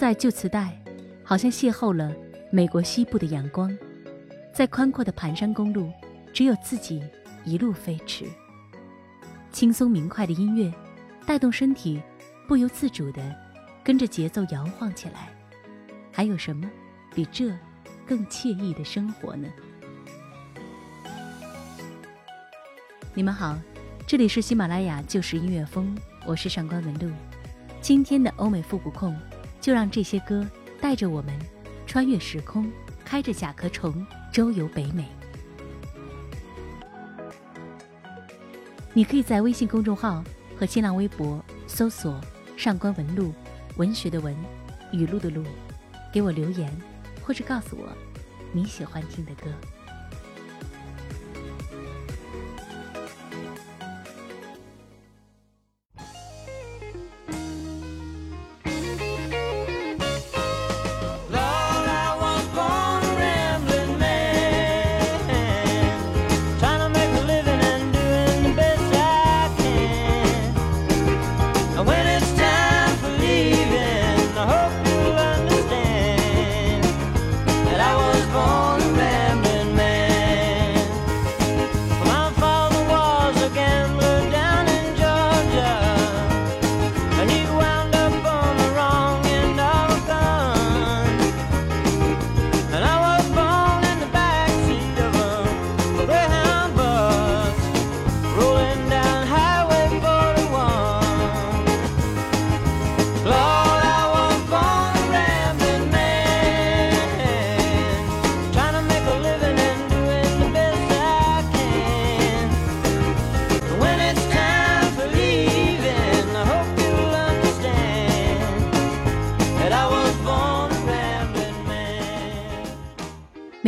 在旧磁带，好像邂逅了美国西部的阳光。在宽阔的盘山公路，只有自己一路飞驰。轻松明快的音乐，带动身体不由自主的跟着节奏摇晃起来。还有什么比这更惬意的生活呢？你们好，这里是喜马拉雅旧时音乐风，我是上官文露。今天的欧美复古控，就让这些歌带着我们穿越时空，开着甲壳虫。周游北美，你可以在微信公众号和新浪微博搜索“上官文露”，文学的文，语录的录，给我留言，或者告诉我你喜欢听的歌。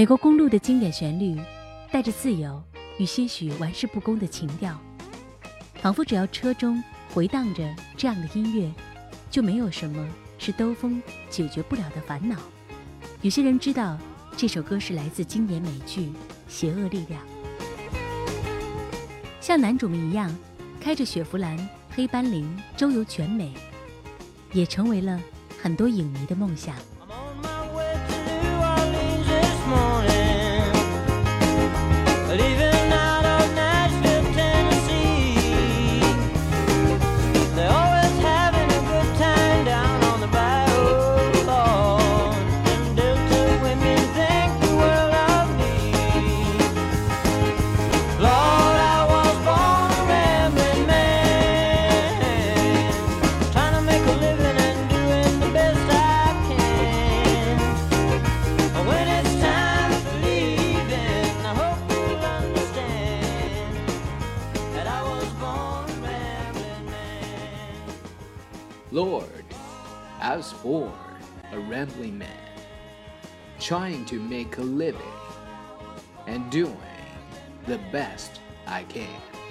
美国公路的经典旋律，带着自由与些许玩世不恭的情调，仿佛只要车中回荡着这样的音乐，就没有什么是兜风解决不了的烦恼。有些人知道这首歌是来自经典美剧《邪恶力量》，像男主们一样，开着雪佛兰黑斑羚周游全美，也成为了很多影迷的梦想。And doing the best I can.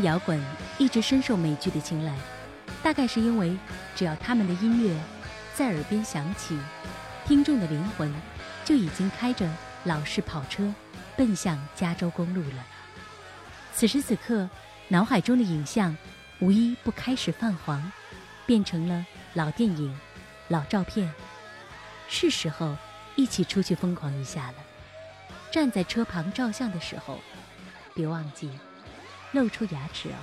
摇滚一直深受美剧的青睐，大概是因为只要他们的音乐在耳边响起，听众的灵魂就已经开着老式跑车奔向加州公路了。此时此刻，脑海中的影像无一不开始泛黄，变成了老电影、老照片。是时候一起出去疯狂一下了。站在车旁照相的时候，别忘记露出牙齿哦。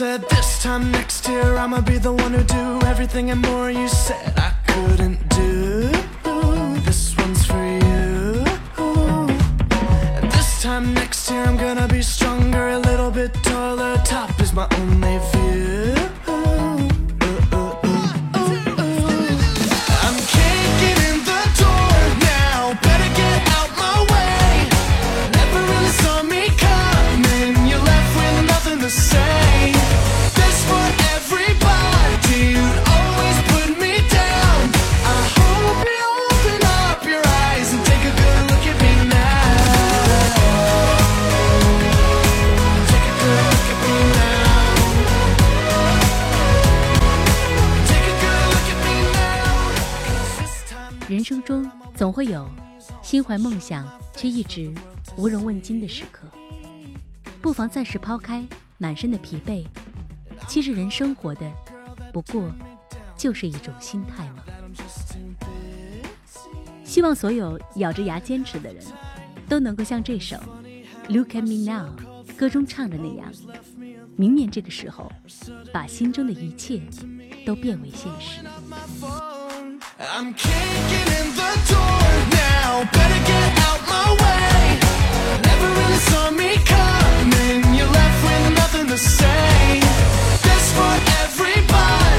Said this time next year I'ma be the one who do everything and more. You said I couldn't 会有心怀梦想却一直无人问津的时刻，不妨暂时抛开满身的疲惫。其实人生活的不过就是一种心态嘛。希望所有咬着牙坚持的人，都能够像这首《Look at Me Now》歌中唱的那样，明年这个时候，把心中的一切都变为现实。To say. This for everybody.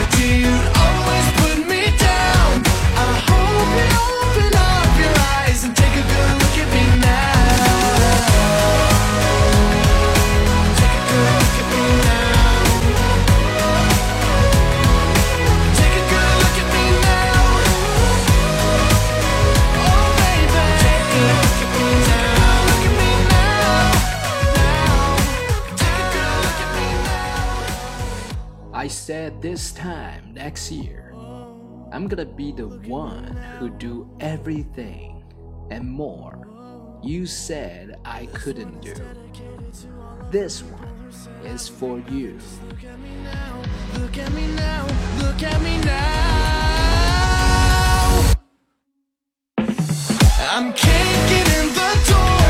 I said this time next year, I'm gonna be the one who do everything and more you said I couldn't do. This one is for you. Look at me now, look at me now, look at me now. I'm kicking in the door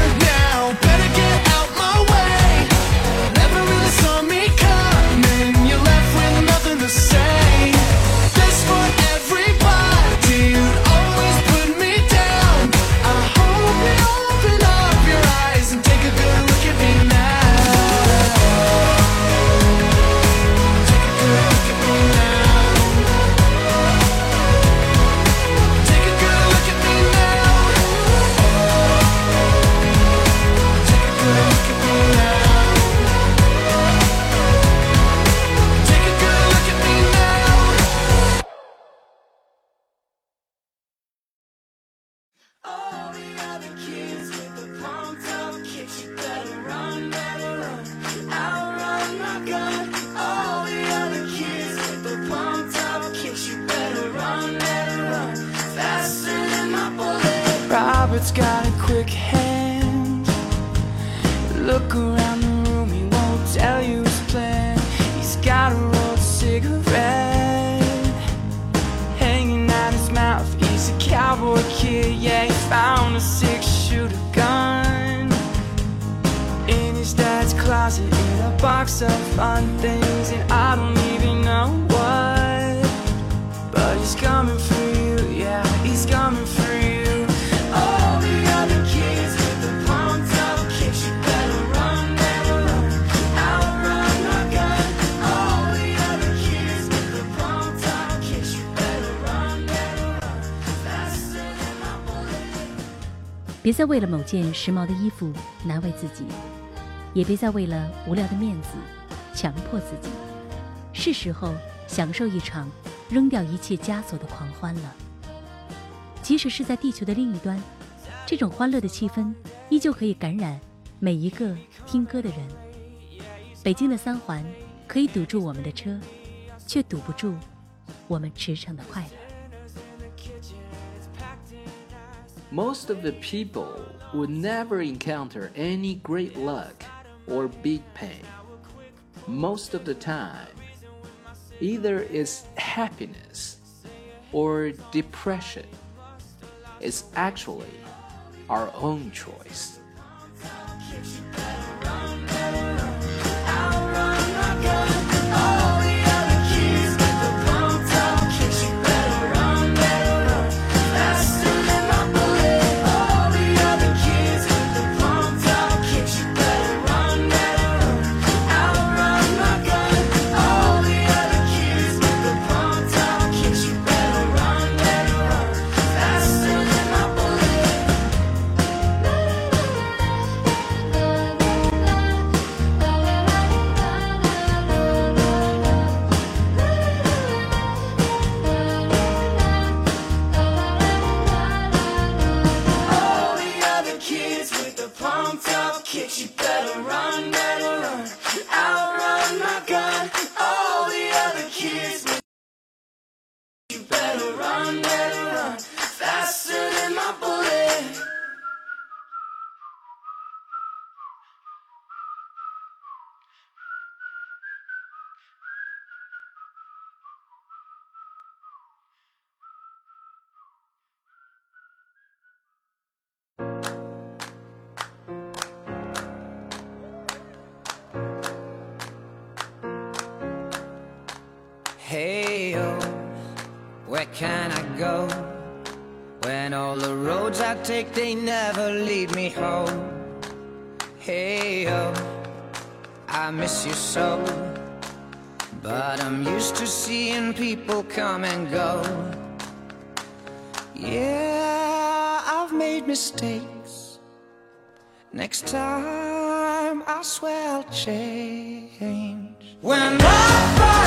kid, yeah, he found a six shooter gun. In his dad's closet in a box of fun things, and I don't 别再为了某件时髦的衣服难为自己，也别再为了无聊的面子强迫自己。是时候享受一场扔掉一切枷锁的狂欢了。即使是在地球的另一端，这种欢乐的气氛依旧可以感染每一个听歌的人。北京的三环可以堵住我们的车，却堵不住我们驰骋的快乐。Most of the people would never encounter any great luck or big pain. Most of the time, either it's happiness or depression. It's actually our own choice. Where can I go? When all the roads I take, they never lead me home. Hey, oh, I miss you so. But I'm used to seeing people come and go. Yeah, I've made mistakes. Next time, I swear I'll change. When I find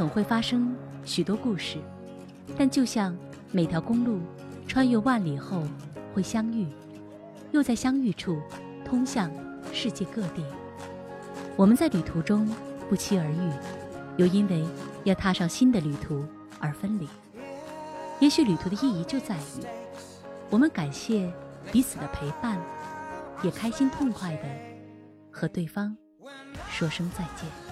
总会发生许多故事，但就像每条公路穿越万里后会相遇，又在相遇处通向世界各地。我们在旅途中不期而遇，又因为要踏上新的旅途而分离。也许旅途的意义就在于，我们感谢彼此的陪伴，也开心痛快的和对方说声再见。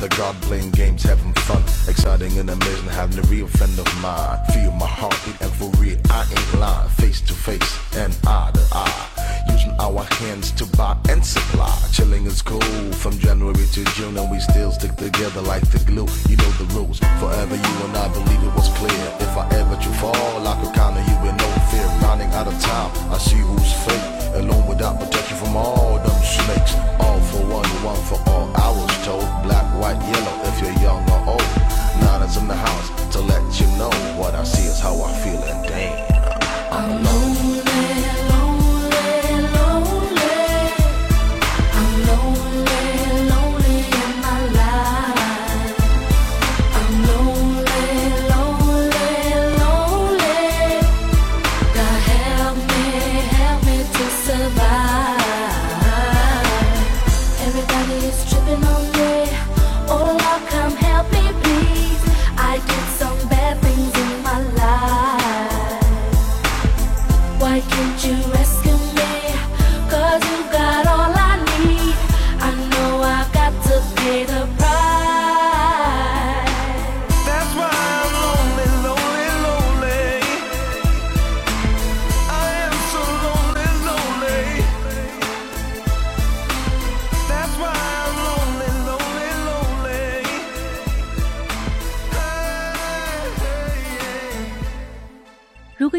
The garden playing games, having fun. Exciting and amazing, having a real friend of mine. Feel my heartbeat and for real, I ain't lying. Face to face and eye to eye. Using our hands to buy and supply. Chilling is cool from January to June, and we still stick together like the glue. You know the rules. Forever you and I believe it was clear. If I ever to fall, I could count on you with no fear. Running out of time, I see who's fake. Alone without protection from all them snakes. All for one, one for all. I was told black, white, yellow. If you're young or old, nine is in the house to let you know what I see is how I feel, and damn, I'm alone.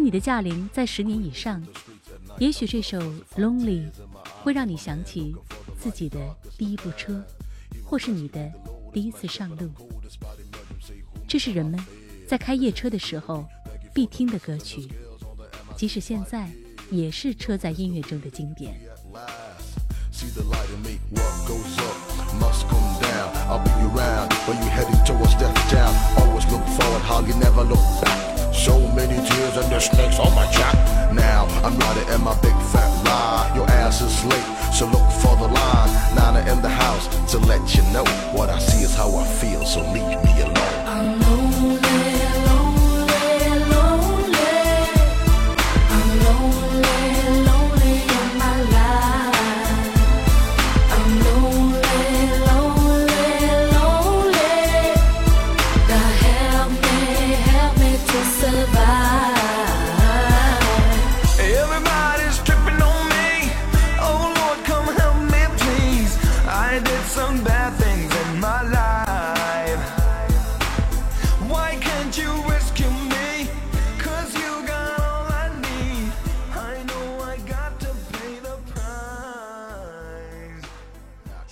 你的驾龄在十年以上，也许这首《Lonely》会让你想起自己的第一部车，或是你的第一次上路。这是人们在开夜车的时候必听的歌曲，即使现在也是车载音乐中的经典。So many tears and the snakes on my jack. Now I'm riding in my big fat ride. Your ass is late, so look for the line. Nana in the house to let you know what I see is how I feel. So leave me alone. Um,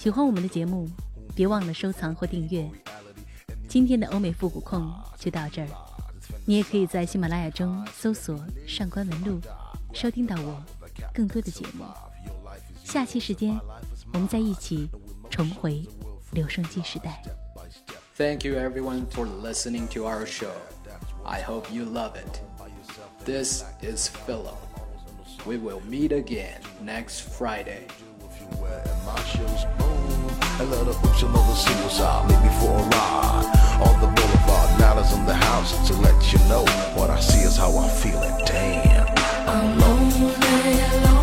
喜欢我们的节目，别忘了收藏或订阅。今天的欧美复古控就到这儿，你也可以在喜马拉雅中搜索“上官文录”，收听到我更多的节目。下期时间，我们再一起重回留声机时代。 Thank you everyone for listening to our show. I hope you love it. This is Philip. We will meet again next Friday. I love the ocean of the seaside. Lead me for a ride on the boulevard. Now that's in the house to let you know what I see is how I feel. It Damn, I'm lonely. lonely.